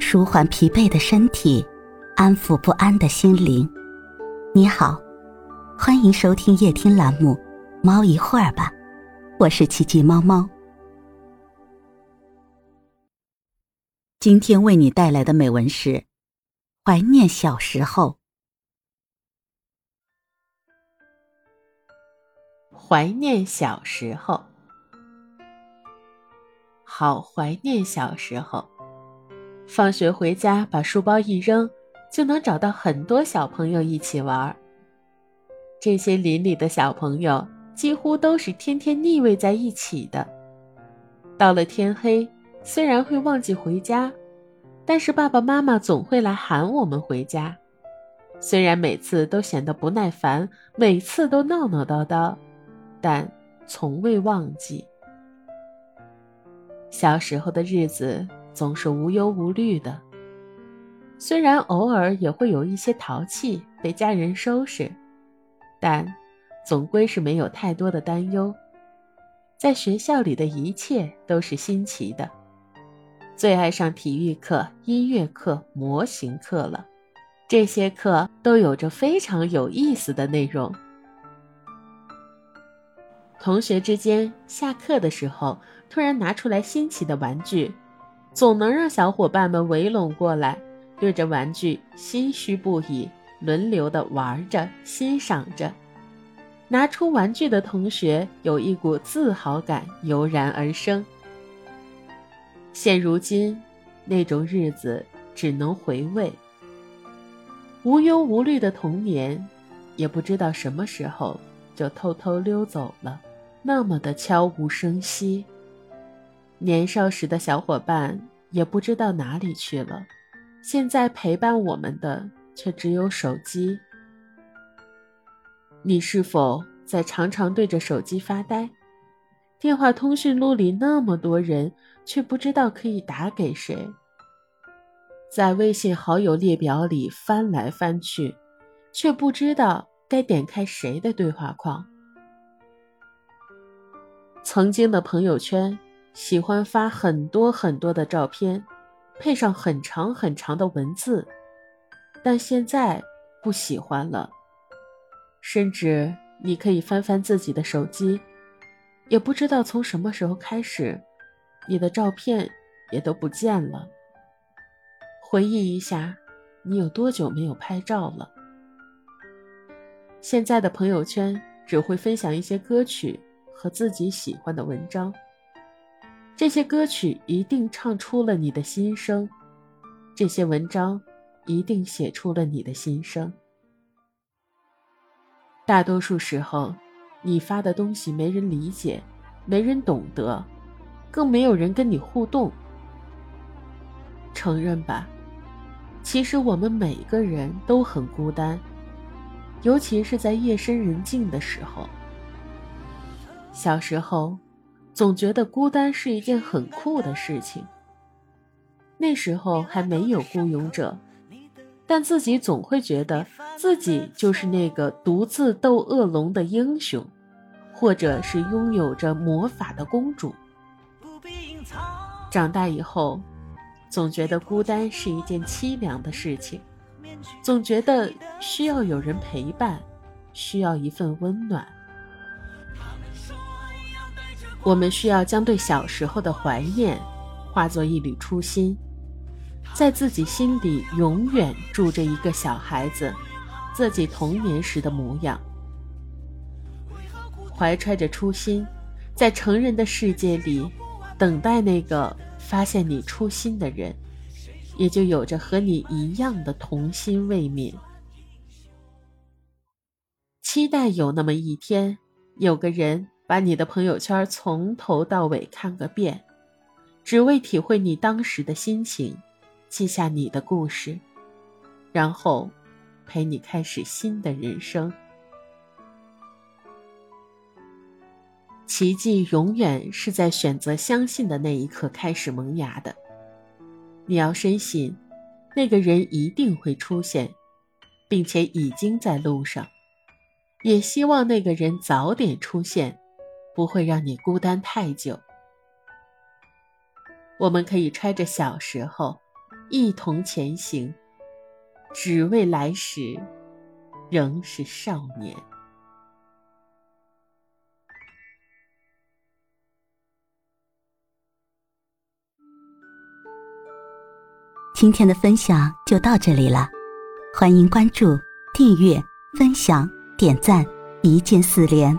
舒缓疲惫的身体，安抚不安的心灵。你好，欢迎收听夜听栏目《猫一会儿吧》，我是奇迹猫猫。今天为你带来的美文是《怀念小时候》。怀念小时候，好怀念小时候。放学回家，把书包一扔，就能找到很多小朋友一起玩。这些邻里的小朋友几乎都是天天腻味在一起的。到了天黑，虽然会忘记回家，但是爸爸妈妈总会来喊我们回家。虽然每次都显得不耐烦，每次都闹闹叨叨，但从未忘记小时候的日子。总是无忧无虑的，虽然偶尔也会有一些淘气被家人收拾，但总归是没有太多的担忧。在学校里的一切都是新奇的，最爱上体育课、音乐课、模型课了。这些课都有着非常有意思的内容。同学之间下课的时候，突然拿出来新奇的玩具。总能让小伙伴们围拢过来，对着玩具心虚不已，轮流的玩着、欣赏着。拿出玩具的同学有一股自豪感油然而生。现如今，那种日子只能回味。无忧无虑的童年，也不知道什么时候就偷偷溜走了，那么的悄无声息。年少时的小伙伴也不知道哪里去了，现在陪伴我们的却只有手机。你是否在常常对着手机发呆？电话通讯录里那么多人，却不知道可以打给谁。在微信好友列表里翻来翻去，却不知道该点开谁的对话框。曾经的朋友圈。喜欢发很多很多的照片，配上很长很长的文字，但现在不喜欢了。甚至你可以翻翻自己的手机，也不知道从什么时候开始，你的照片也都不见了。回忆一下，你有多久没有拍照了？现在的朋友圈只会分享一些歌曲和自己喜欢的文章。这些歌曲一定唱出了你的心声，这些文章一定写出了你的心声。大多数时候，你发的东西没人理解，没人懂得，更没有人跟你互动。承认吧，其实我们每个人都很孤单，尤其是在夜深人静的时候。小时候。总觉得孤单是一件很酷的事情。那时候还没有孤勇者，但自己总会觉得自己就是那个独自斗恶龙的英雄，或者是拥有着魔法的公主。长大以后，总觉得孤单是一件凄凉的事情，总觉得需要有人陪伴，需要一份温暖。我们需要将对小时候的怀念化作一缕初心，在自己心底永远住着一个小孩子，自己童年时的模样。怀揣着初心，在成人的世界里，等待那个发现你初心的人，也就有着和你一样的童心未泯。期待有那么一天，有个人。把你的朋友圈从头到尾看个遍，只为体会你当时的心情，记下你的故事，然后陪你开始新的人生。奇迹永远是在选择相信的那一刻开始萌芽的。你要深信，那个人一定会出现，并且已经在路上。也希望那个人早点出现。不会让你孤单太久。我们可以揣着小时候，一同前行，只为来时仍是少年。今天的分享就到这里了，欢迎关注、订阅、分享、点赞，一键四连，